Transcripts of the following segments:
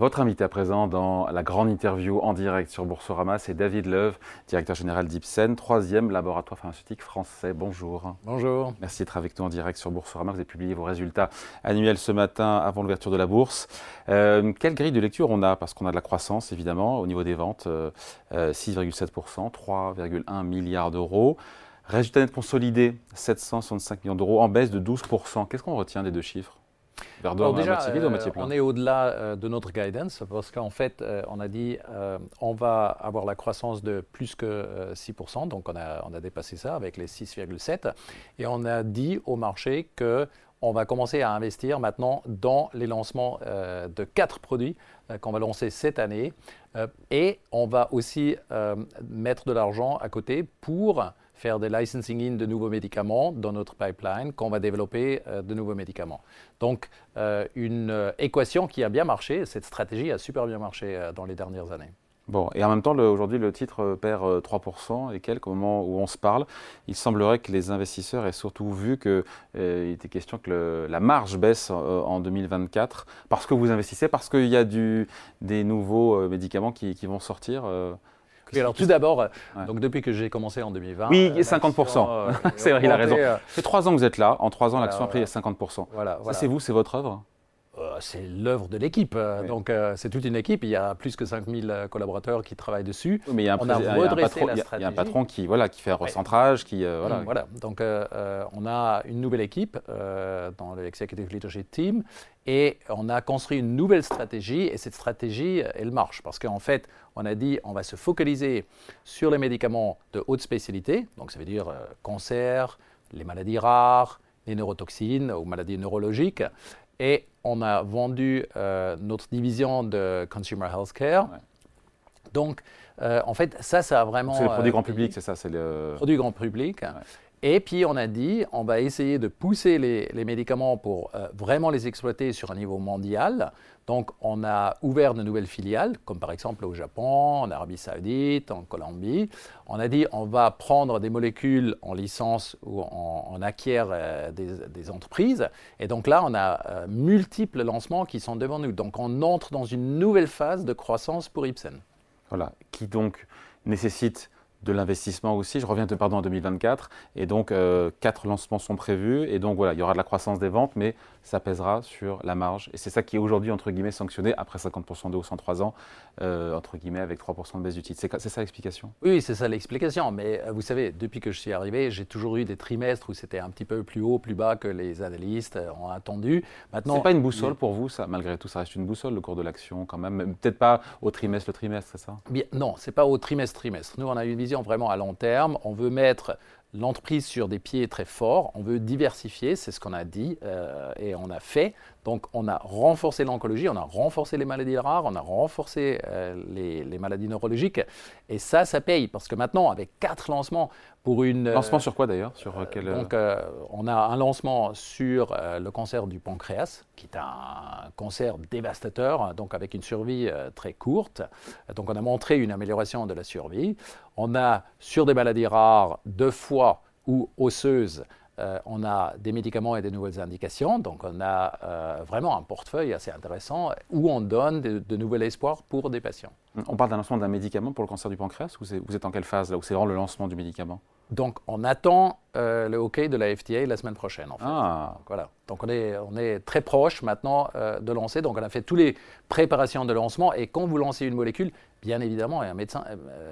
Votre invité à présent dans la grande interview en direct sur Boursorama, c'est David Leuve, directeur général d'Ipsen, troisième laboratoire pharmaceutique français. Bonjour. Bonjour. Merci d'être avec nous en direct sur Boursorama. Vous avez publié vos résultats annuels ce matin avant l'ouverture de la bourse. Euh, quelle grille de lecture on a? Parce qu'on a de la croissance évidemment au niveau des ventes, 6,7%, 3,1 milliards d'euros. Résultat net consolidé, 765 millions d'euros, en baisse de 12%. Qu'est-ce qu'on retient des deux chiffres? Alors déjà, euh, on est au-delà euh, de notre guidance parce qu'en fait, euh, on a dit on va avoir la croissance de plus que 6%, donc on a, on a dépassé ça avec les 6,7%, et on a dit au marché que on va commencer à investir maintenant dans les lancements de quatre produits qu'on va lancer cette année, et on va aussi mettre de l'argent à côté pour faire des licensing in de nouveaux médicaments dans notre pipeline, qu'on va développer euh, de nouveaux médicaments. Donc, euh, une euh, équation qui a bien marché, cette stratégie a super bien marché dans les dernières années. Bon, et en même temps, aujourd'hui, le titre perd 3% et quelques au moment où on se parle. Il semblerait que les investisseurs aient surtout vu qu'il était question que la marge baisse en 2024 parce que vous investissez, parce qu'il y a des nouveaux médicaments qui vont sortir alors tout d'abord, donc depuis que j'ai commencé en 2020. Oui, 50%. Euh, c'est vrai, il a raison. Euh, ça fait trois ans que vous êtes là. En trois ans, l'action a pris 50%. Voilà, Ça, c'est vous, c'est votre œuvre euh, c'est l'œuvre de l'équipe. Donc, c'est toute une équipe. Il y a plus que 5000 collaborateurs qui travaillent dessus. mais il y a un, on a redressé la stratégie. Il y a un patron qui, voilà, qui fait un recentrage. Qui, voilà. voilà. Donc, on a une nouvelle équipe dans l'Executive Leadership Team et on a construit une nouvelle stratégie et cette stratégie, elle marche parce qu'en fait, on a dit on va se focaliser sur les médicaments de haute spécialité, donc ça veut dire euh, cancer, les maladies rares, les neurotoxines ou maladies neurologiques. Et on a vendu euh, notre division de Consumer Healthcare. Donc, euh, en fait, ça, ça a vraiment. C'est le produit grand public, c'est ça C'est le produit grand public. Et puis on a dit, on va essayer de pousser les, médicaments pour euh, vraiment les exploiter sur un niveau mondial. Donc on a ouvert de nouvelles filiales, comme par exemple au Japon, en Arabie saoudite, en Colombie. On a dit, on va prendre des molécules en licence ou on, acquiert euh, des, entreprises. Et donc là, on a euh, multiples lancements qui sont devant nous. Donc on entre dans une nouvelle phase de croissance pour Ipsen. Voilà, qui donc nécessite de l'investissement aussi. Je reviens de pardon en 2024 et donc euh, quatre lancements sont prévus et donc voilà il y aura de la croissance des ventes mais ça pèsera sur la marge et c'est ça qui est aujourd'hui entre guillemets sanctionné après 50% de hausse en 3 ans euh, entre guillemets avec 3% de baisse du titre. C'est ça l'explication? Oui c'est ça l'explication mais euh, vous savez depuis que je suis arrivé j'ai toujours eu des trimestres où c'était un petit peu plus haut plus bas que les analystes ont attendu. Maintenant c'est pas une boussole pour vous ça? Malgré tout ça reste une boussole le cours de l'action quand même peut-être pas au trimestre le trimestre c'est ça? Bien, Non c'est pas au trimestre trimestre. Nous on a une vision vraiment à long terme. On veut mettre l'entreprise sur des pieds très forts. On veut diversifier, c'est ce qu'on a dit euh, et on a fait. Donc on a renforcé l'oncologie, on a renforcé les maladies rares, on a renforcé euh, les, maladies neurologiques. Et ça, ça paye parce que maintenant, avec quatre lancements pour une... Euh, lancement sur quoi d'ailleurs? Sur quel... Donc on a un lancement sur le cancer du pancréas, qui est un cancer dévastateur, donc avec une survie très courte. Donc on a montré une amélioration de la survie. On a sur des maladies rares deux fois ou osseuses euh, on a des médicaments et des nouvelles indications, donc on a euh, vraiment un portefeuille assez intéressant où on donne de, de nouveaux espoirs pour des patients. On parle d'un lancement d'un médicament pour le cancer du pancréas ou vous êtes en quelle phase là où c'est vraiment le lancement du médicament? Donc, on attend euh, le OK de la FDA la semaine prochaine, en fait. Ah. voilà. Donc, on est, on est très proche maintenant de lancer. Donc, on a fait toutes les préparations de lancement. Et quand vous lancez une molécule, bien évidemment, et un, médecin,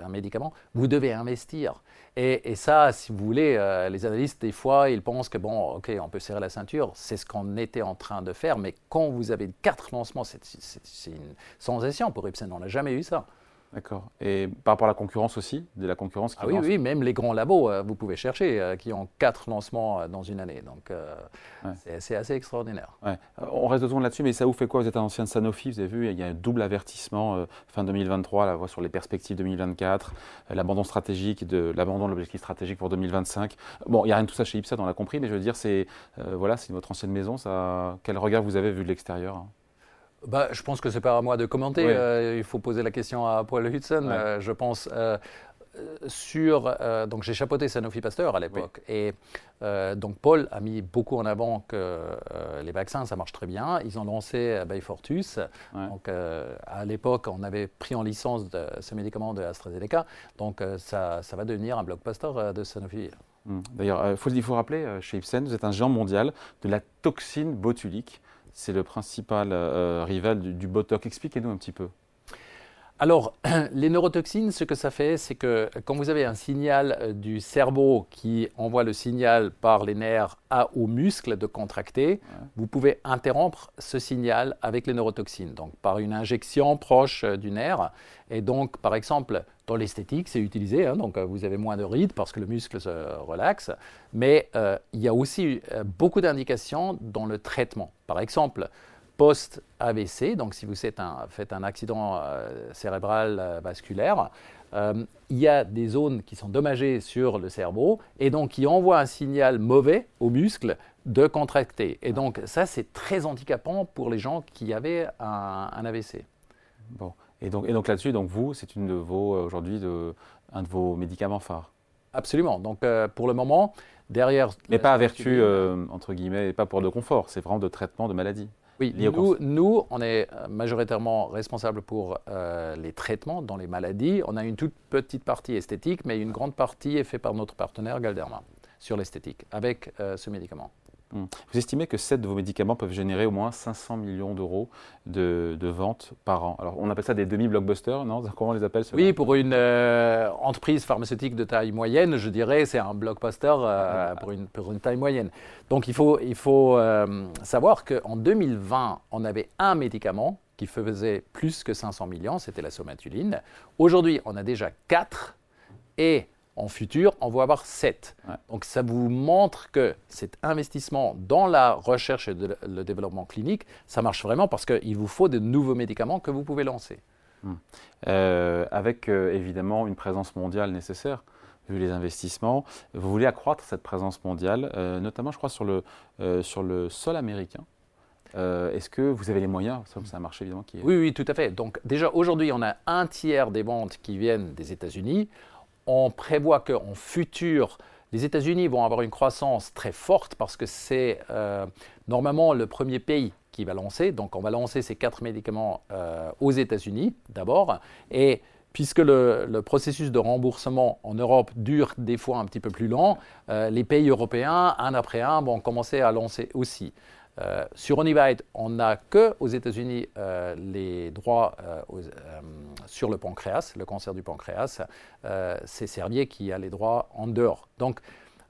un médicament, vous devez investir. Et, ça, si vous voulez, euh, les analystes, des fois, ils pensent que, bon, OK, on peut serrer la ceinture. C'est ce qu'on était en train de faire. Mais quand vous avez quatre lancements, c'est une sensation pour Ipsen. On n'a jamais eu ça. D'accord. Et par rapport à la concurrence aussi, de la concurrence qui ah oui, oui, même les grands labos, euh, vous pouvez chercher, euh, qui ont quatre lancements euh, dans une année. Donc c'est assez extraordinaire. On reste de là-dessus, mais ça vous fait quoi? Vous êtes un ancien de Sanofi, vous avez vu, il y a un double avertissement fin 2023, la voix sur les perspectives 2024, l'abandon stratégique, de l'abandon de l'objectif stratégique pour 2025. Bon, il n'y a rien de tout ça chez Ipsen, on l'a compris, mais je veux dire, c'est voilà, c'est votre ancienne maison. Ça, quel regard vous avez vu de l'extérieur hein? Bah, je pense que c'est pas à moi de commenter. Euh, il faut poser la question à Paul Hudson. Euh, je pense. Euh, sur, donc j'ai chapeauté Sanofi Pasteur à l'époque. Et donc Paul a mis beaucoup en avant que les vaccins, ça marche très bien. Ils ont lancé Beyfortus. Donc à l'époque, on avait pris en licence ce médicament de AstraZeneca. Donc ça, ça va devenir un blockbuster de Sanofi. Hmm. D'ailleurs, il faut, faut, rappeler, chez Ipsen, vous êtes un géant mondial de la toxine botulique. C'est le principal rival du, du Botox. Expliquez-nous un petit peu. Alors, les neurotoxines, ce que ça fait, c'est que quand vous avez un signal euh, du cerveau qui envoie le signal par les nerfs à, aux muscles de contracter, vous pouvez interrompre ce signal avec les neurotoxines, donc par une injection proche euh, du nerf. Et donc, par exemple, dans l'esthétique, c'est utilisé, hein, donc euh, vous avez moins de rides parce que le muscle se relaxe, mais il y a aussi beaucoup d'indications dans le traitement. Par exemple, post-AVC, donc si vous faites un, accident euh, cérébral euh, vasculaire, euh, il y a des zones qui sont dommagées sur le cerveau et donc qui envoient un signal mauvais aux muscles de contracter. Et donc ça, c'est très handicapant pour les gens qui avaient un, AVC. Bon. Et donc, et donc là-dessus, donc vous, c'est une de vos aujourd'hui un de vos médicaments phares. Absolument. Donc pour le moment, derrière. Mais pas à vertu entre guillemets, pas pour de confort. C'est vraiment de traitement de maladie. Oui, nous, nous, on est euh, majoritairement responsable pour euh, les traitements dans les maladies. On a une toute petite partie esthétique, mais une grande partie est faite par notre partenaire Galderma sur l'esthétique avec euh, ce médicament. Hmm. Vous estimez que 7 de vos médicaments peuvent générer au moins 500 millions d'euros de, ventes par an. Alors, on appelle ça des demi-blockbusters, non? Comment on les appelle Oui, pour une euh, entreprise pharmaceutique de taille moyenne, je dirais, c'est un blockbuster euh, pour, une, pour, une, taille moyenne. Donc, il faut, il faut euh, savoir qu'en 2020, on avait un médicament qui faisait plus que 500 millions, c'était la somatuline. Aujourd'hui, on a déjà 4 et en futur, on va avoir 7. Donc ça vous montre que cet investissement dans la recherche et le développement clinique, ça marche vraiment parce qu'il vous faut de nouveaux médicaments que vous pouvez lancer. Hmm. Euh, avec euh, évidemment une présence mondiale nécessaire vu les investissements. Vous voulez accroître cette présence mondiale, euh, notamment, je crois, sur le, sur le sol américain. Est-ce que vous avez les moyens? C'est un marché évidemment qui est... Oui, oui, tout à fait. Donc déjà aujourd'hui, on a un tiers des ventes qui viennent des États-Unis on prévoit qu'en futur, les États-Unis vont avoir une croissance très forte parce que c'est euh, normalement le premier pays qui va lancer. Donc on va lancer ces quatre médicaments euh, aux États-Unis d'abord. Et puisque le, processus de remboursement en Europe dure des fois un petit peu plus lent, euh, les pays européens, un après un, vont commencer à lancer aussi. Euh, sur Onivite, on n'a que aux États-Unis euh, les droits euh, sur le pancréas, le cancer du pancréas. c'est Servier qui a les droits en dehors. Donc,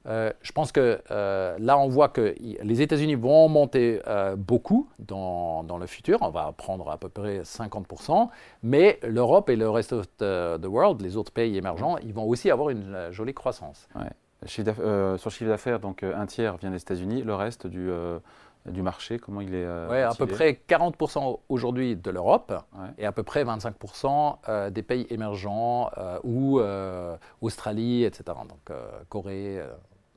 je pense que là, on voit que les États-Unis vont monter beaucoup dans, dans, le futur. On va prendre à peu près 50%. Mais l'Europe et le reste de the world, les autres pays émergents, ils vont aussi avoir une jolie croissance. sur chiffre d'affaires, donc un tiers vient des États-Unis, le reste du du marché Comment il est euh, Oui, à peu près 40% aujourd'hui de l'Europe et à peu près 25% euh, des pays émergents euh, ou Australie, etc. Donc Corée.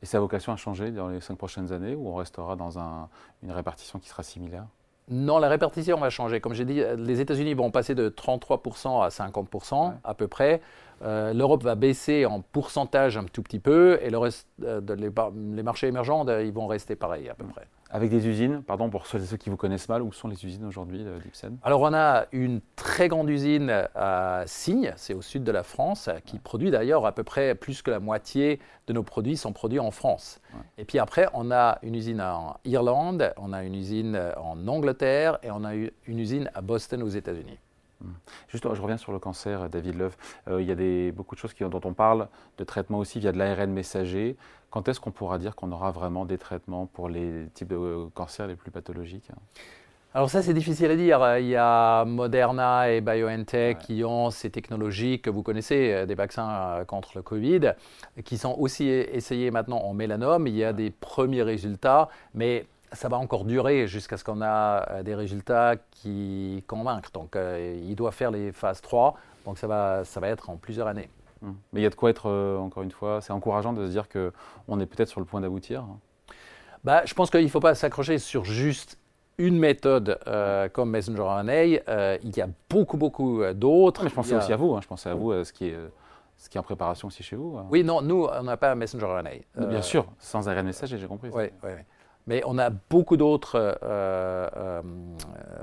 Et sa vocation a changé dans les cinq prochaines années ou on restera dans une répartition qui sera similaire? Non, la répartition va changer. Comme j'ai dit, les États-Unis vont passer de 33% à 50% à peu près. L'Europe va baisser en pourcentage un tout petit peu et le reste, de les, marchés émergents, ils vont rester pareils à peu près. Avec des usines, pardon, pour ceux, ceux qui vous connaissent mal, où sont les usines aujourd'hui d'Ipsen Alors on a une très grande usine à Signes, c'est au sud de la France, qui produit d'ailleurs à peu près plus que la moitié de nos produits sont produits en France. Et puis après, on a une usine en Irlande, on a une usine en Angleterre et on a une usine à Boston aux États-Unis. Hmm. Juste, je reviens sur le cancer, David Love. Euh, il y a des, beaucoup de choses qui, dont on parle, de traitement aussi via de l'ARN messager. Quand est-ce qu'on pourra dire qu'on aura vraiment des traitements pour les types de cancers les plus pathologiques alors ça, c'est difficile à dire. Il y a Moderna et BioNTech qui ont ces technologies que vous connaissez, euh, des vaccins euh, contre le Covid, qui sont aussi essayés maintenant en mélanome. Il y a des premiers résultats, mais ça va encore durer jusqu'à ce qu'on a euh, des résultats qui convainquent. Donc, il doit faire les phases 3. Donc, ça va, ça va être en plusieurs années. Hum. Mais il y a de quoi être, euh, encore une fois, c'est encourageant de se dire qu'on est peut-être sur le point d'aboutir. Bah, je pense qu'il ne faut pas s'accrocher sur juste une méthode euh, comme Messenger RNA. Euh, il y a beaucoup, beaucoup d'autres. je pensais aussi à vous. Hein. je pensais à vous, ce qui est Ce qui est en préparation aussi chez vous hein. Oui, non, nous, on n'a pas messenger RNA. Bien sûr, sans ARN messager, j'ai compris. Oui, oui, oui. Mais on a beaucoup d'autres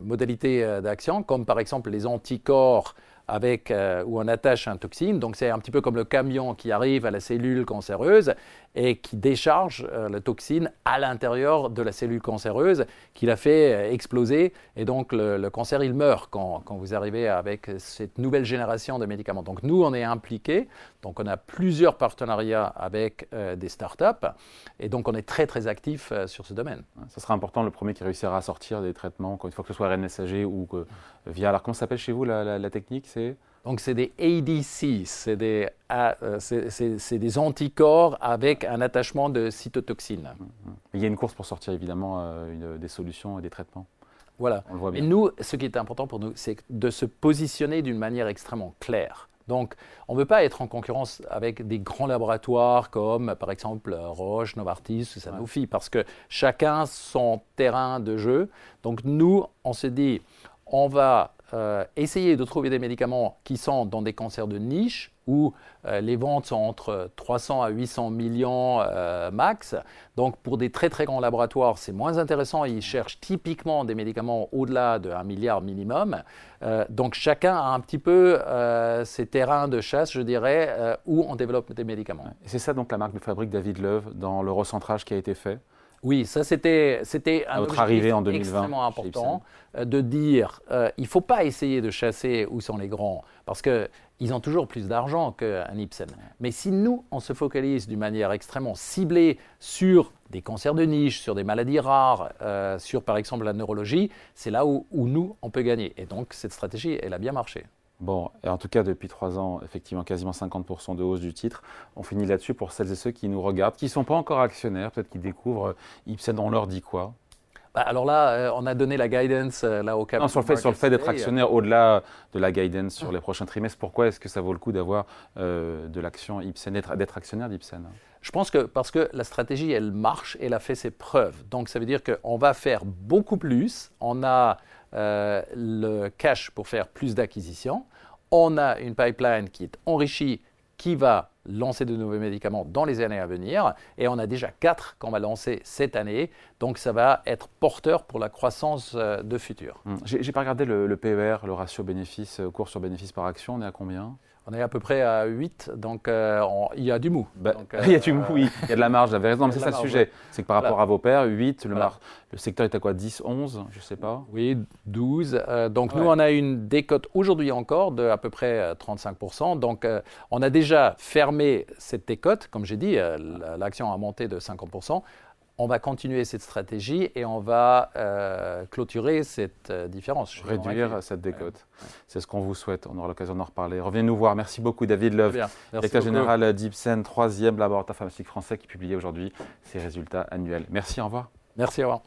modalités d'action, comme par exemple les anticorps avec, euh, où on attache un toxine. Donc c'est un petit peu comme le camion qui arrive à la cellule cancéreuse et qui décharge euh, la toxine à l'intérieur de la cellule cancéreuse qui la fait euh, exploser. Et donc le, cancer, il meurt quand, vous arrivez avec cette nouvelle génération de médicaments. Donc nous, on est impliqués. Donc on a plusieurs partenariats avec des startups. Et donc on est très très actifs sur ce domaine. Ça sera important, le premier qui réussira à sortir des traitements, une fois que ce soit RNSAG ou via... Alors comment s'appelle chez vous la technique donc c'est des ADC, c'est des, euh, des, anticorps avec un attachement de cytotoxine. Il y a une course pour sortir évidemment euh, des solutions et des traitements. Voilà. On le voit bien. Et nous, ce qui est important pour nous, c'est de se positionner d'une manière extrêmement claire. Donc, on ne veut pas être en concurrence avec des grands laboratoires comme, par exemple, Roche, Novartis ou Sanofi, parce que chacun son terrain de jeu. Donc, nous, on se dit, on va euh, essayer de trouver des médicaments qui sont dans des cancers de niche où euh, les ventes sont entre 300 à 800 millions euh, max. Donc pour des très très grands laboratoires, c'est moins intéressant. Ils cherchent typiquement des médicaments au-delà de 1 milliard minimum. donc chacun a un petit peu ses terrains de chasse, je dirais, où on développe des médicaments. C'est ça donc la marque de fabrique David Love dans le recentrage qui a été fait oui, ça c'était un Notre arrivée en 2020 extrêmement important euh, de dire euh, il ne faut pas essayer de chasser où sont les grands parce qu'ils ont toujours plus d'argent qu'un Ipsen. Mais si nous, on se focalise d'une manière extrêmement ciblée sur des cancers de niche, sur des maladies rares, euh, sur par exemple la neurologie, c'est là où, où nous, on peut gagner. Et donc cette stratégie, elle a bien marché. Bon, et en tout cas, depuis trois ans, effectivement, quasiment 50% de hausse du titre. On finit là-dessus pour celles et ceux qui nous regardent, qui ne sont pas encore actionnaires, peut-être qui découvrent Ipsen, on leur dit quoi? Bah, alors là, euh, on a donné la guidance euh, là au cap. Non, sur le fait, sur le fait d'être actionnaire, au-delà de la guidance sur les prochains trimestres, pourquoi est-ce que ça vaut le coup d'avoir euh, de l'action Ipsen, d'être actionnaire d'Ipsen Je pense que parce que la stratégie, elle marche, elle a fait ses preuves. Donc ça veut dire qu'on va faire beaucoup plus. On a euh, le cash pour faire plus d'acquisitions. On a une pipeline qui est enrichie, qui va lancer de nouveaux médicaments dans les années à venir. Et on a déjà quatre qu'on va lancer cette année. Donc ça va être porteur pour la croissance euh, de futur. Hum. J'ai pas regardé le, le, PER, le ratio bénéfice, euh, cours sur bénéfice par action. On est à combien? On est à peu près à 8, donc euh, il y a du mou. Bah, il y a du mou, oui. Il y a de la marge, la raison. c'est ça le sujet. C'est que par rapport à vos pairs, 8, le, le, secteur est à quoi? 10, 11 Je ne sais pas. Oui, 12. Euh, donc nous, on a une décote aujourd'hui encore de à peu près 35%. Euh, donc on a déjà fermé cette décote. Comme j'ai dit, l'action a monté de 50% on va continuer cette stratégie et on va euh, clôturer cette euh, différence. Réduire cette décote. C'est ce qu'on vous souhaite. On aura l'occasion d'en reparler. Revenez nous voir. Merci beaucoup, David Love, directeur général d'Ipsen, troisième laboratoire pharmaceutique français qui publiait aujourd'hui ses résultats annuels. Merci, au revoir. Merci, au revoir.